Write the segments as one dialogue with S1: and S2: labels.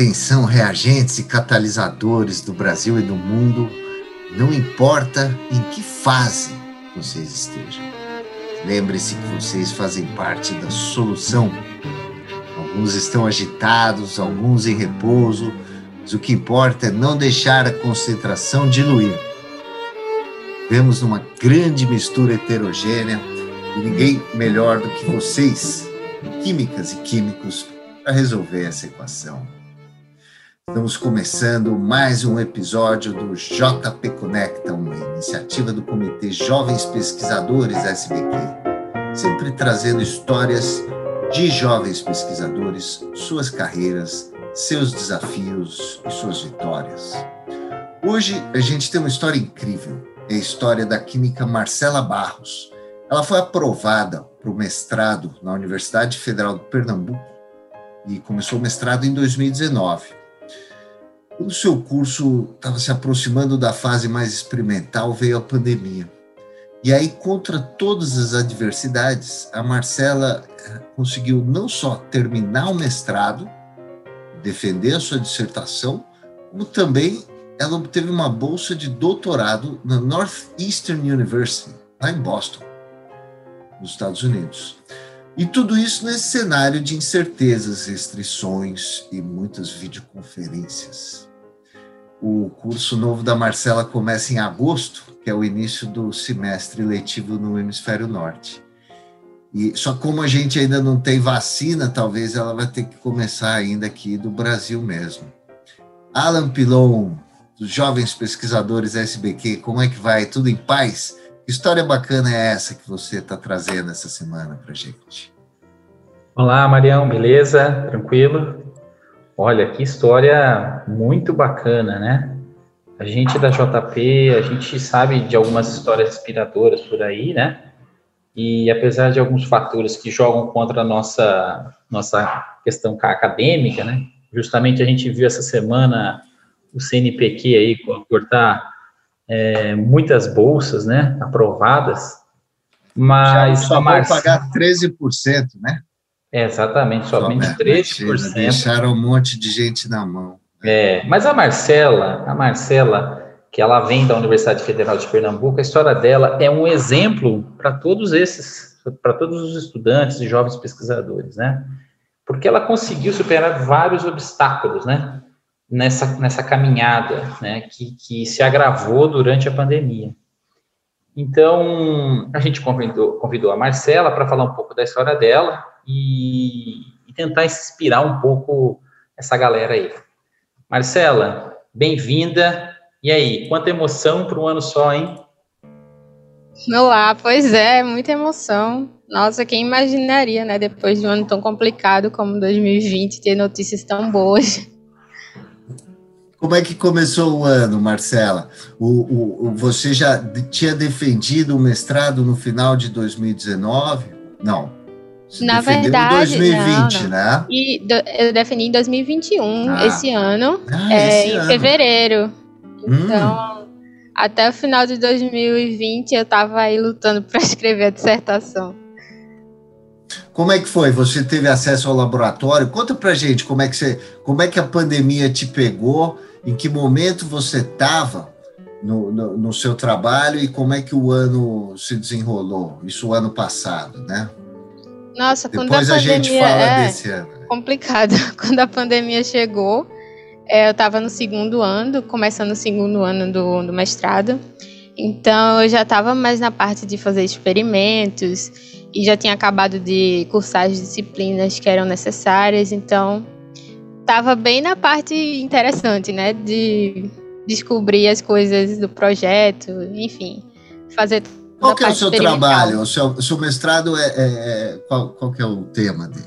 S1: Atenção, reagentes e catalisadores do Brasil e do mundo, não importa em que fase vocês estejam. Lembre-se que vocês fazem parte da solução. Alguns estão agitados, alguns em repouso, mas o que importa é não deixar a concentração diluir. Vemos numa grande mistura heterogênea e ninguém melhor do que vocês, químicas e químicos, para resolver essa equação. Estamos começando mais um episódio do JP Conecta, uma iniciativa do Comitê Jovens Pesquisadores SBQ, sempre trazendo histórias de jovens pesquisadores, suas carreiras, seus desafios e suas vitórias. Hoje a gente tem uma história incrível, é a história da química Marcela Barros. Ela foi aprovada para o mestrado na Universidade Federal de Pernambuco e começou o mestrado em 2019 quando o seu curso estava se aproximando da fase mais experimental, veio a pandemia. E aí, contra todas as adversidades, a Marcela eh, conseguiu não só terminar o mestrado, defender a sua dissertação, como também ela obteve uma bolsa de doutorado na Northeastern University, lá em Boston, nos Estados Unidos. E tudo isso nesse cenário de incertezas, restrições e muitas videoconferências. O curso novo da Marcela começa em agosto, que é o início do semestre letivo no hemisfério norte. E só como a gente ainda não tem vacina, talvez ela vai ter que começar ainda aqui do Brasil mesmo. Alan Pilon, dos jovens pesquisadores SBQ, como é que vai? Tudo em paz? Que história bacana é essa que você está trazendo essa semana para gente?
S2: Olá, Marião, beleza? Tranquilo? Olha, que história muito bacana, né? A gente da JP, a gente sabe de algumas histórias inspiradoras por aí, né? E apesar de alguns fatores que jogam contra a nossa, nossa questão acadêmica, né? Justamente a gente viu essa semana o CNPq aí cortar é, muitas bolsas, né? Aprovadas. Mas.
S1: Já só vai pagar 13%, né?
S2: É, exatamente, somente Só, 13%.
S1: Deixaram um monte de gente na mão.
S2: É, mas a Marcela, a Marcela, que ela vem da Universidade Federal de Pernambuco, a história dela é um exemplo para todos esses, para todos os estudantes e jovens pesquisadores, né? Porque ela conseguiu superar vários obstáculos, né? Nessa, nessa caminhada, né? Que, que se agravou durante a pandemia. Então, a gente convidou, convidou a Marcela para falar um pouco da história dela, e, e tentar inspirar um pouco essa galera aí. Marcela, bem-vinda. E aí, quanta emoção para um ano só, hein?
S3: Olá, pois é, muita emoção. Nossa, quem imaginaria, né, depois de um ano tão complicado como 2020, ter notícias tão boas.
S1: Como é que começou o ano, Marcela? O, o, você já tinha defendido o mestrado no final de 2019? Não.
S3: Se Na verdade, em 2020, não, não. né? E do, eu defini em 2021, ah. esse ano, ah, é, esse em ano. fevereiro. Hum. Então, até o final de 2020 eu estava aí lutando para escrever a dissertação.
S1: Como é que foi? Você teve acesso ao laboratório? Conta pra gente como é que você, como é que a pandemia te pegou, em que momento você estava no, no, no, seu trabalho e como é que o ano se desenrolou? Isso o ano passado, né?
S3: Nossa, Depois quando a, a pandemia, gente fala é desse ano. Complicado. Quando a pandemia chegou, é, eu estava no segundo ano, começando o segundo ano do, do mestrado. Então eu já estava mais na parte de fazer experimentos e já tinha acabado de cursar as disciplinas que eram necessárias. Então estava bem na parte interessante, né, de descobrir as coisas do projeto, enfim, fazer
S1: qual que é o seu trabalho? O seu, seu mestrado é, é, é, qual, qual que é o tema dele?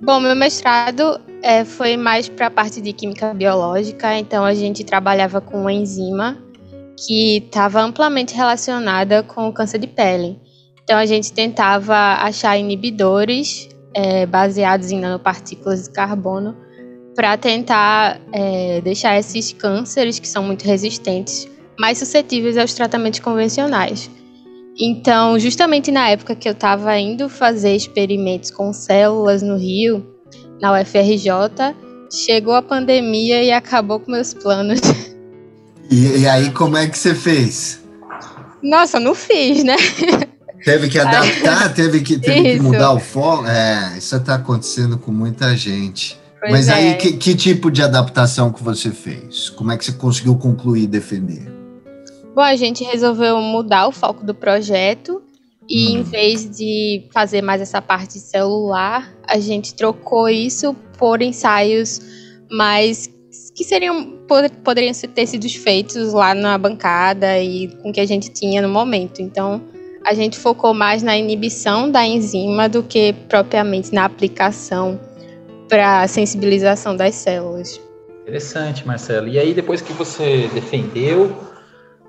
S3: Bom, meu mestrado é, foi mais para a parte de química biológica, então a gente trabalhava com uma enzima que estava amplamente relacionada com o câncer de pele. Então a gente tentava achar inibidores é, baseados em nanopartículas de carbono para tentar é, deixar esses cânceres que são muito resistentes mais suscetíveis aos tratamentos convencionais. Então, justamente na época que eu estava indo fazer experimentos com células no Rio, na UFRJ, chegou a pandemia e acabou com meus planos.
S1: E, e aí, como é que você fez?
S3: Nossa, não fiz, né?
S1: Teve que adaptar, teve, que, teve que mudar o foco. É, isso está acontecendo com muita gente. Pois Mas é. aí, que, que, tipo de adaptação que você fez? Como é que você conseguiu concluir e defender?
S3: Bom, a gente resolveu mudar o foco do projeto e em vez de fazer mais essa parte celular, a gente trocou isso por ensaios mais que seriam poderiam ter sido feitos lá na bancada e com o que a gente tinha no momento. Então, a gente focou mais na inibição da enzima do que propriamente na aplicação para sensibilização das células.
S2: Interessante, Marcelo. E aí, depois que você defendeu,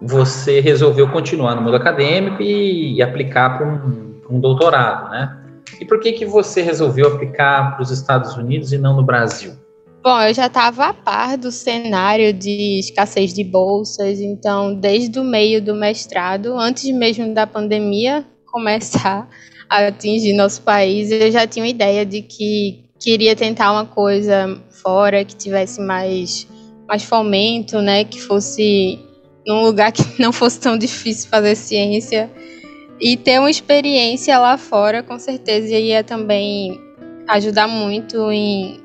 S2: você resolveu continuar no mundo acadêmico e, e aplicar para um, um, doutorado, né? E por que que você resolveu aplicar para os Estados Unidos e não no Brasil?
S3: Bom, eu já estava a par do cenário de escassez de bolsas, então desde o meio do mestrado, antes mesmo da pandemia começar a atingir nosso país, eu já tinha uma ideia de que queria tentar uma coisa fora que tivesse mais mais fomento, né, que fosse num lugar que não fosse tão difícil fazer ciência e ter uma experiência lá fora, com certeza ia também ajudar muito em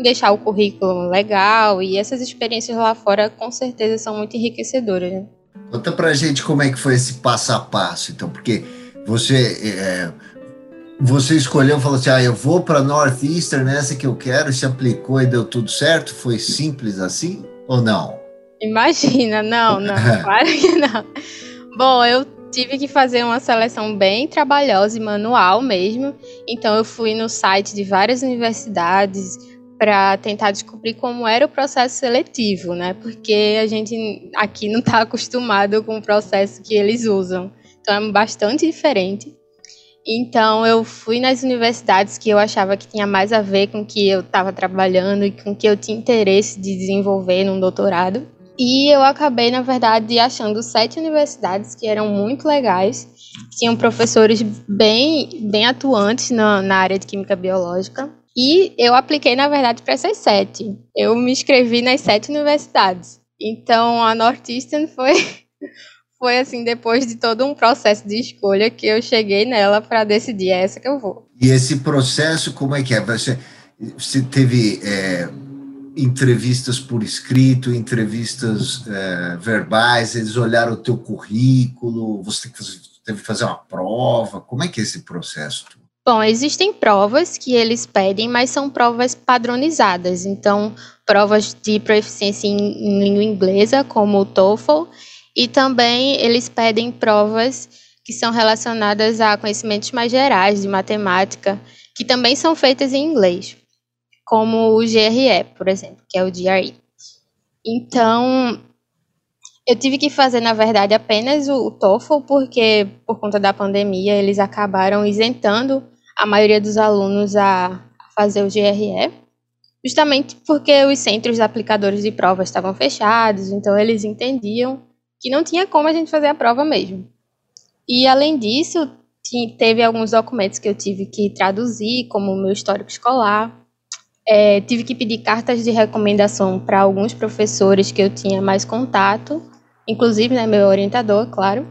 S3: deixar o currículo legal e essas experiências lá fora com certeza são muito enriquecedoras. Né?
S1: Conta pra gente como é que foi esse passo a passo, então, porque você é, você escolheu, falou assim, ah, eu vou para Northeastern, essa que eu quero, se aplicou e deu tudo certo? Foi simples assim ou não?
S3: Imagina, não, não, claro que não. Bom, eu tive que fazer uma seleção bem trabalhosa e manual mesmo. Então eu fui no site de várias universidades para tentar descobrir como era o processo seletivo, né? Porque a gente aqui não está acostumado com o processo que eles usam. Então é bastante diferente. Então eu fui nas universidades que eu achava que tinha mais a ver com o que eu estava trabalhando e com o que eu tinha interesse de desenvolver num doutorado. E eu acabei, na verdade, achando sete universidades que eram muito legais, tinham professores bem, bem atuantes na, na área de química biológica. E eu apliquei, na verdade, para essas sete. Eu me inscrevi nas sete universidades. Então, a Northeastern foi, foi assim, depois de todo um processo de escolha que eu cheguei nela para decidir, é essa que eu vou.
S1: E esse processo, como é que é? Você, você teve... É entrevistas por escrito, entrevistas é, verbais, eles olharam o teu currículo, você teve que fazer uma prova, como é que é esse processo?
S3: Bom, existem provas que eles pedem, mas são provas padronizadas, então provas de proficiência em, em língua inglesa, como o TOEFL, e também eles pedem provas que são relacionadas a conhecimentos mais gerais de matemática, que também são feitas em inglês como o GRE, por exemplo, que é o GRE. Então, eu tive que fazer, na verdade, apenas o, TOEFL, porque por conta da pandemia eles acabaram isentando a maioria dos alunos a, fazer o GRE, justamente porque os centros aplicadores de provas estavam fechados, então eles entendiam que não tinha como a gente fazer a prova mesmo. E além disso, teve alguns documentos que eu tive que traduzir, como o meu histórico escolar, é, tive que pedir cartas de recomendação para alguns professores que eu tinha mais contato, inclusive né, meu orientador, claro.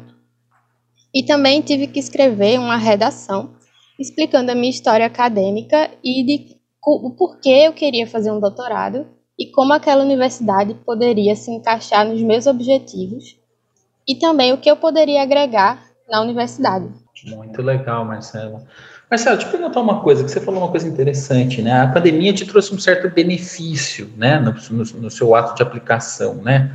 S3: E também tive que escrever uma redação explicando a minha história acadêmica e de o porquê eu queria fazer um doutorado e como aquela universidade poderia se encaixar nos meus objetivos e também o que eu poderia agregar na universidade.
S2: Muito legal, Marcela. Marcelo, deixa eu perguntar uma coisa, que você falou uma coisa interessante, né? A pandemia te trouxe um certo benefício, né, no, no, no seu ato de aplicação, né?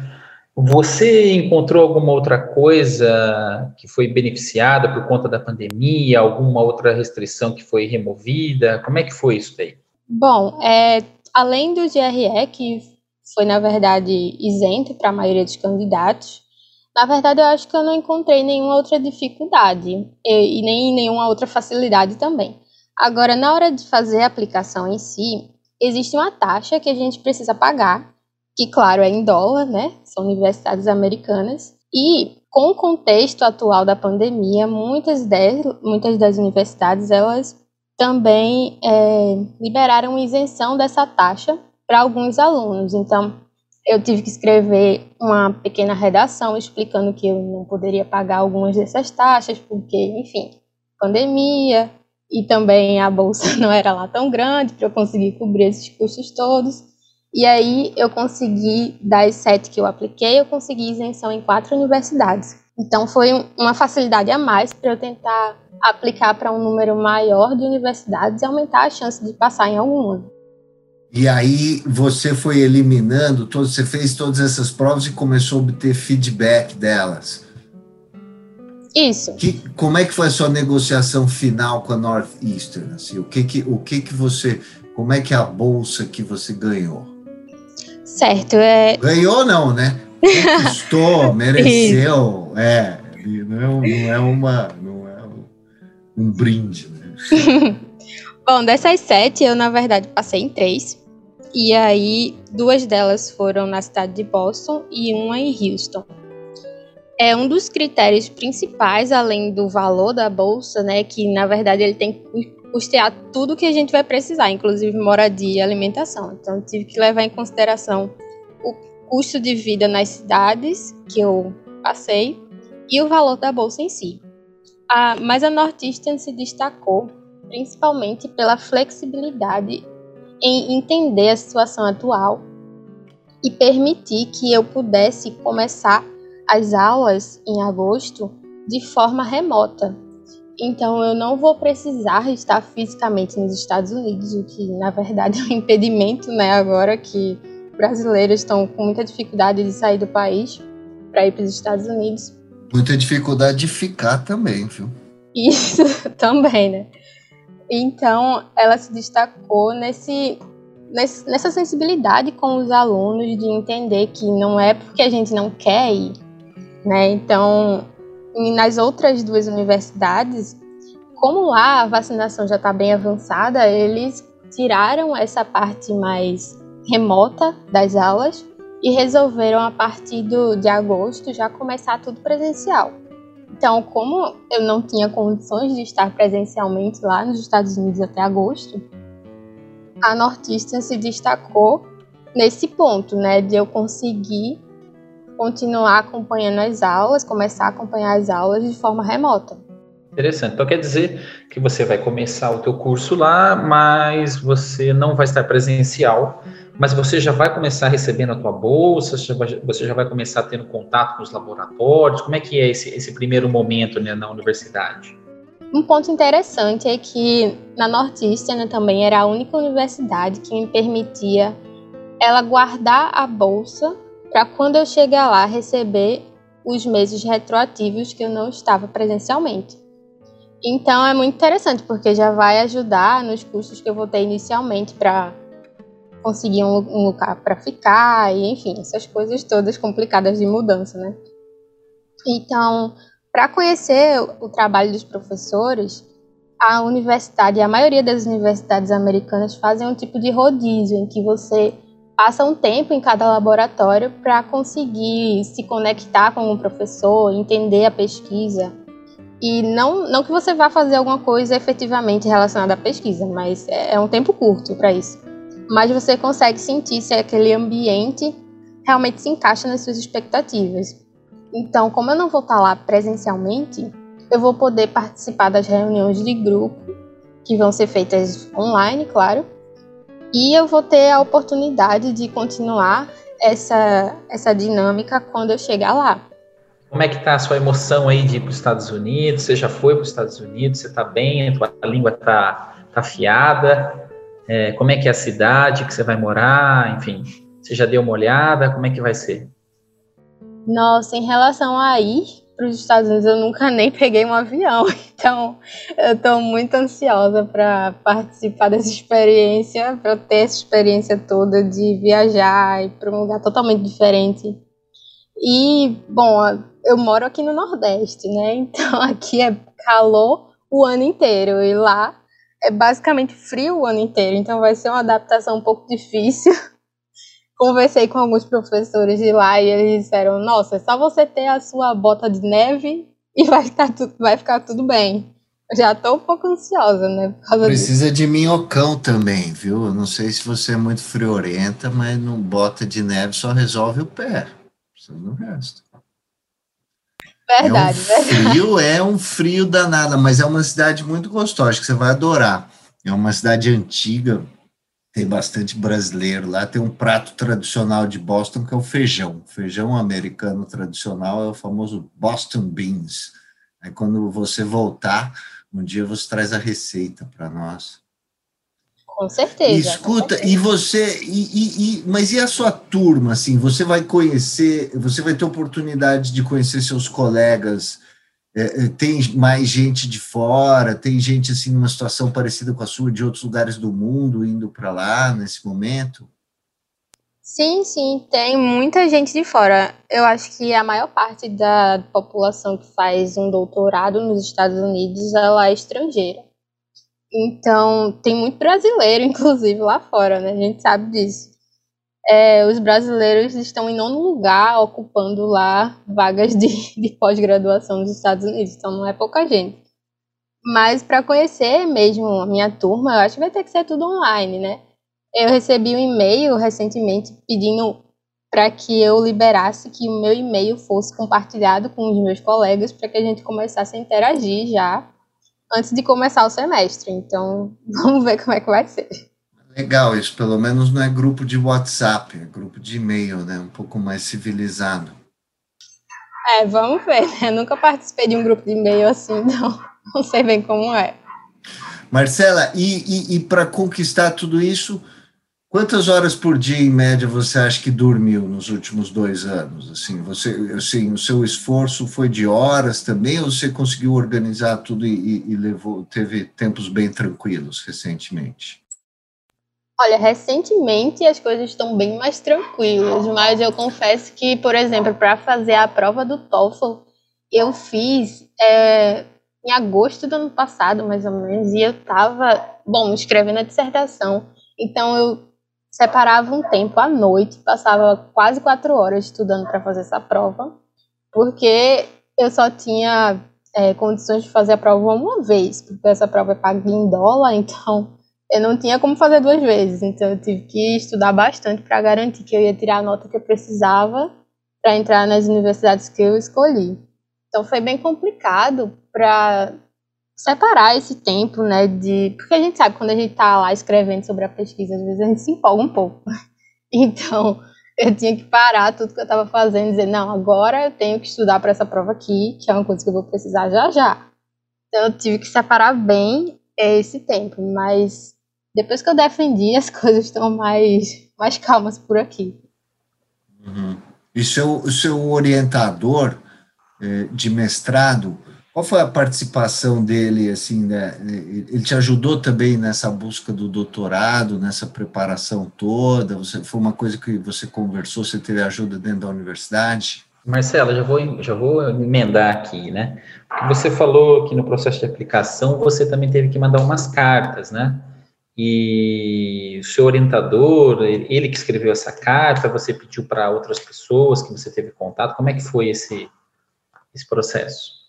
S2: Você encontrou alguma outra coisa que foi beneficiada por conta da pandemia, alguma outra restrição que foi removida? Como é que foi isso daí?
S3: Bom, é, além do GRE, que foi, na verdade, isento para a maioria dos candidatos, na verdade, eu acho que eu não encontrei nenhuma outra dificuldade e, nem nenhuma outra facilidade também. Agora, na hora de fazer a aplicação em si, existe uma taxa que a gente precisa pagar, que, claro, é em dólar, né? São universidades americanas. E, com o contexto atual da pandemia, muitas, de, muitas das universidades, elas também é, liberaram isenção dessa taxa para alguns alunos. Então, eu tive que escrever uma pequena redação explicando que eu não poderia pagar algumas dessas taxas, porque, enfim, pandemia e também a bolsa não era lá tão grande para eu conseguir cobrir esses custos todos. E aí eu consegui, das sete que eu apliquei, eu consegui isenção em quatro universidades. Então foi uma facilidade a mais para eu tentar aplicar para um número maior de universidades e aumentar a chance de passar em alguma.
S1: E aí você foi eliminando, todos, você fez todas essas provas e começou a obter feedback delas.
S3: Isso.
S1: Que, como é que foi a sua negociação final com a Northeastern? Assim, o que que, o que que você, como é que é a bolsa que você ganhou?
S3: Certo, é...
S1: Ganhou não, né? Conquistou, mereceu, é, não, não é uma, não é um brinde, né?
S3: Bom, dessas sete, eu na verdade passei em três. E aí, duas delas foram na cidade de Boston e uma em Houston. É um dos critérios principais, além do valor da bolsa, né, que na verdade ele tem que custear tudo que a gente vai precisar, inclusive moradia e alimentação. Então, tive que levar em consideração o custo de vida nas cidades que eu passei e o valor da bolsa em si. A, mas a Northeastern se destacou principalmente pela flexibilidade em entender a situação atual e permitir que eu pudesse começar as aulas em agosto de forma remota. Então eu não vou precisar estar fisicamente nos Estados Unidos, o que na verdade é um impedimento, né, agora que brasileiros estão com muita dificuldade de sair do país para ir para os Estados Unidos.
S1: Muita dificuldade de ficar também, viu?
S3: Isso também, né? Então, ela se destacou nesse, nessa sensibilidade com os alunos de entender que não é porque a gente não quer ir, né? Então, nas outras duas universidades, como lá a vacinação já está bem avançada, eles tiraram essa parte mais remota das aulas e resolveram a partir do, de agosto já começar tudo presencial. Então, como eu não tinha condições de estar presencialmente lá nos Estados Unidos até agosto, a Nortista se destacou nesse ponto, né, de eu conseguir continuar acompanhando as aulas, começar a acompanhar as aulas de forma remota.
S2: Interessante. Então quer dizer que você vai começar o teu curso lá, mas você não vai estar presencial mas você já vai começar recebendo a tua bolsa, você já vai começar tendo contato com os laboratórios, como é que é esse, esse primeiro momento né, na universidade?
S3: Um ponto interessante é que na Northeastern também era a única universidade que me permitia ela guardar a bolsa para quando eu chegar lá receber os meses retroativos que eu não estava presencialmente. Então é muito interessante porque já vai ajudar nos custos que eu vou ter inicialmente para conseguir um, um lugar para ficar, e enfim, essas coisas todas complicadas de mudança, né? Então, para conhecer o trabalho dos professores, a universidade, a maioria das universidades americanas fazem um tipo de rodízio em que você passa um tempo em cada laboratório para conseguir se conectar com o professor, entender a pesquisa. E não, não que você vá fazer alguma coisa efetivamente relacionada à pesquisa, mas é, é um tempo curto para isso mas você consegue sentir se aquele ambiente realmente se encaixa nas suas expectativas. Então, como eu não vou estar lá presencialmente, eu vou poder participar das reuniões de grupo, que vão ser feitas online, claro, e eu vou ter a oportunidade de continuar essa, essa dinâmica quando eu chegar lá.
S2: Como é que está a sua emoção aí de ir para os Estados Unidos? Você já foi para os Estados Unidos? Você está bem? A tua língua está tá afiada? É, como é que é a cidade que você vai morar, enfim, você já deu uma olhada, como é que vai ser?
S3: Nossa, em relação a ir para os Estados Unidos, eu nunca nem peguei um avião, então eu estou muito ansiosa para participar dessa experiência, para ter essa experiência toda de viajar e para um lugar totalmente diferente. E, bom, eu moro aqui no Nordeste, né? Então aqui é calor o ano inteiro e lá é basicamente frio o ano inteiro, então vai ser uma adaptação um pouco difícil. Conversei com alguns professores de lá e eles disseram: Nossa, é só você ter a sua bota de neve e vai, ficar tudo, vai ficar tudo bem. Já tô um pouco ansiosa, né?
S1: Precisa
S3: disso.
S1: de minhocão também, viu? Eu não sei se você é muito friorenta, mas não bota de neve só resolve o pé. Precisa do resto.
S3: Verdade,
S1: é um frio, é um frio danado, mas é uma cidade muito gostosa, que você vai adorar. É uma cidade antiga, tem bastante brasileiro lá. Tem um prato tradicional de Boston que é o feijão. O feijão americano tradicional é o famoso Boston Beans. Aí quando você voltar, um dia você traz a receita para nós.
S3: Com certeza.
S1: Escuta,
S3: com certeza.
S1: e você, e, e, mas e a sua turma, assim, você vai conhecer, você vai ter oportunidade de conhecer seus colegas, é, é, tem mais gente de fora, tem gente, assim, numa situação parecida com a sua, de outros lugares do mundo, indo para lá, nesse momento?
S3: Sim, sim, tem muita gente de fora. Eu acho que a maior parte da população que faz um doutorado nos Estados Unidos, ela é estrangeira. Então, tem muito brasileiro, inclusive, lá fora, né? A gente sabe disso. É, os brasileiros estão em nono lugar, ocupando lá vagas de, de pós-graduação nos Estados Unidos, então não é pouca gente. Mas para conhecer mesmo a minha turma, eu acho que vai ter que ser tudo online, né? Eu recebi um e-mail recentemente pedindo para que eu liberasse que o meu e-mail fosse compartilhado com os meus colegas para que a gente começasse a interagir já antes de começar o semestre. Então, vamos ver como é que vai ser.
S1: Legal, isso pelo menos não é grupo de WhatsApp, é grupo de e-mail, né? Um pouco mais civilizado.
S3: É, vamos ver, né? Eu nunca participei de um grupo de e-mail assim, então não sei bem como é.
S1: Marcela, e, e, e para conquistar tudo isso, Quantas horas por dia, em média, você acha que dormiu nos últimos dois anos? Assim, você, assim, o seu esforço foi de horas também, ou você conseguiu organizar tudo e, e levou, teve tempos bem tranquilos recentemente?
S3: Olha, recentemente as coisas estão bem mais tranquilas, mas eu confesso que, por exemplo, para fazer a prova do TOEFL, eu fiz é, em agosto do ano passado, mais ou menos, e eu estava, bom, escrevendo a dissertação. Então eu separava um tempo à noite, passava quase quatro horas estudando para fazer essa prova, porque eu só tinha é, condições de fazer a prova uma vez, porque essa prova é paga em dólar, então eu não tinha como fazer duas vezes, então eu tive que estudar bastante para garantir que eu ia tirar a nota que eu precisava para entrar nas universidades que eu escolhi. Então foi bem complicado para separar esse tempo, né, de... Porque a gente sabe, quando a gente tá lá escrevendo sobre a pesquisa, às vezes a gente se empolga um pouco. Então, eu tinha que parar tudo que eu estava fazendo e dizer, não, agora eu tenho que estudar para essa prova aqui, que é uma coisa que eu vou precisar já já. Então, eu tive que separar bem esse tempo, mas depois que eu defendi, as coisas estão mais, mais calmas por aqui.
S1: Uhum. E seu, seu orientador eh, de mestrado, qual foi a participação dele, assim, né? Ele te ajudou também nessa busca do doutorado, nessa preparação toda? Você, foi uma coisa que você conversou, você teve ajuda dentro da universidade?
S2: Marcela, já vou, já vou emendar aqui, né? Porque você falou que no processo de aplicação você também teve que mandar umas cartas, né? E o seu orientador, ele que escreveu essa carta, você pediu para outras pessoas que você teve contato, como é que foi esse, esse processo?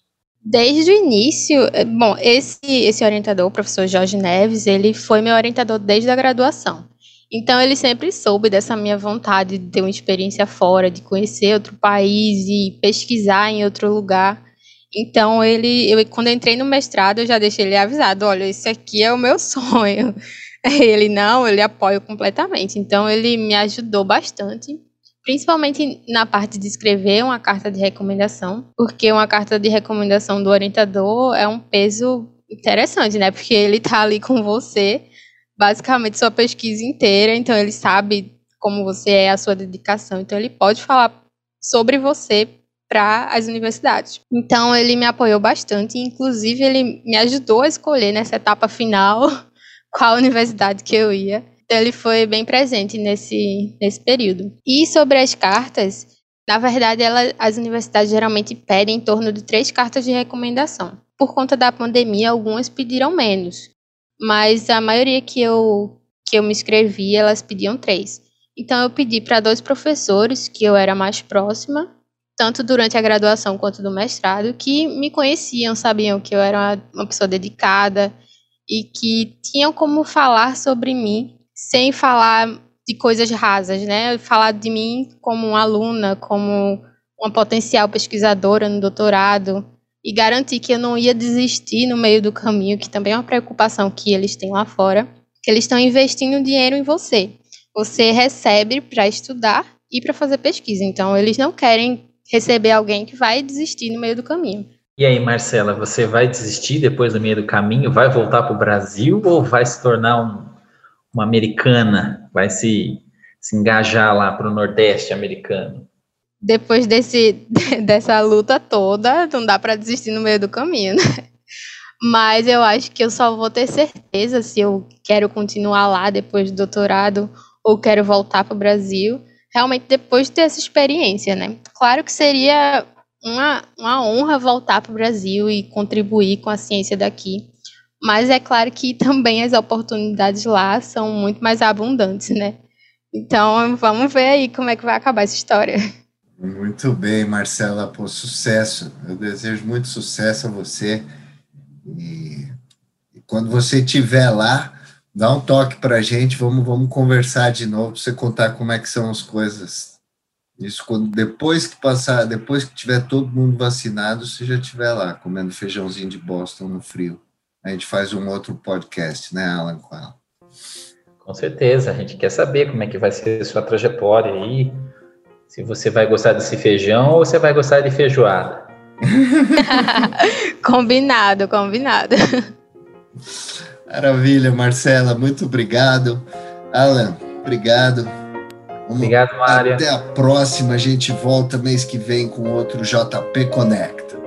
S3: Desde o início, eh, bom, esse, esse orientador, o professor Jorge Neves, ele foi meu orientador desde a graduação. Então, ele sempre soube dessa minha vontade de ter uma experiência fora, de conhecer outro país e pesquisar em outro lugar. Então, ele, eu, quando eu entrei no mestrado, eu já deixei ele avisado: olha, esse aqui é o meu sonho. Ele não, ele apoia completamente. Então, ele me ajudou bastante principalmente na parte de escrever uma carta de recomendação, porque uma carta de recomendação do orientador é um peso interessante, né? Porque ele está ali com você, basicamente sua pesquisa inteira, então ele sabe como você é, a sua dedicação, então ele pode falar sobre você para as universidades. Então ele me apoiou bastante, inclusive ele me ajudou a escolher nessa etapa final qual universidade que eu ia. Então, ele foi bem presente nesse, nesse período. E sobre as cartas, na verdade, ela, as universidades geralmente pedem em torno de três cartas de recomendação. Por conta da pandemia, algumas pediram menos, mas a maioria que eu, que eu me inscrevi, elas pediam três. Então, eu pedi para dois professores que eu era mais próxima, tanto durante a graduação quanto do mestrado, que me conheciam, sabiam que eu era uma pessoa dedicada e que tinham como falar sobre mim sem falar de coisas rasas, né? Falar de mim como uma aluna, como uma potencial pesquisadora no doutorado e garantir que eu não ia desistir no meio do caminho, que também é uma preocupação que eles têm lá fora, que eles estão investindo dinheiro em você. Você recebe para estudar e para fazer pesquisa. Então, eles não querem receber alguém que vai desistir no meio do caminho.
S2: E aí, Marcela, você vai desistir depois do meio do caminho? Vai voltar para o Brasil ou vai se tornar um, uma americana? Vai se, se engajar lá para o Nordeste americano?
S3: depois desse, dessa luta toda, não dá para desistir no meio do caminho, né? Mas eu acho que eu só vou ter certeza se eu quero continuar lá depois do doutorado ou quero voltar para o Brasil, realmente depois de ter essa experiência, né? Claro que seria uma, uma honra voltar para o Brasil e contribuir com a ciência daqui, mas é claro que também as oportunidades lá são muito mais abundantes, né? Então vamos ver aí como é que vai acabar essa história.
S1: Muito bem, Marcela, por sucesso. Eu desejo muito sucesso a você. E, e quando você estiver lá, dá um toque para a gente, vamos, vamos conversar de novo, para você contar como é que são as coisas. Isso quando depois que passar, depois que tiver todo mundo vacinado, você já estiver lá comendo feijãozinho de Boston no frio. A gente faz um outro podcast, né, Alan, com ela.
S2: Com certeza, a gente quer saber como é que vai ser a sua trajetória aí, se você vai gostar desse feijão ou você vai gostar de feijoada.
S3: combinado, combinado.
S1: Maravilha, Marcela, muito obrigado. Alan, obrigado.
S2: Vamos obrigado, Mária.
S1: Até a próxima, a gente volta mês que vem com outro JP Conecta.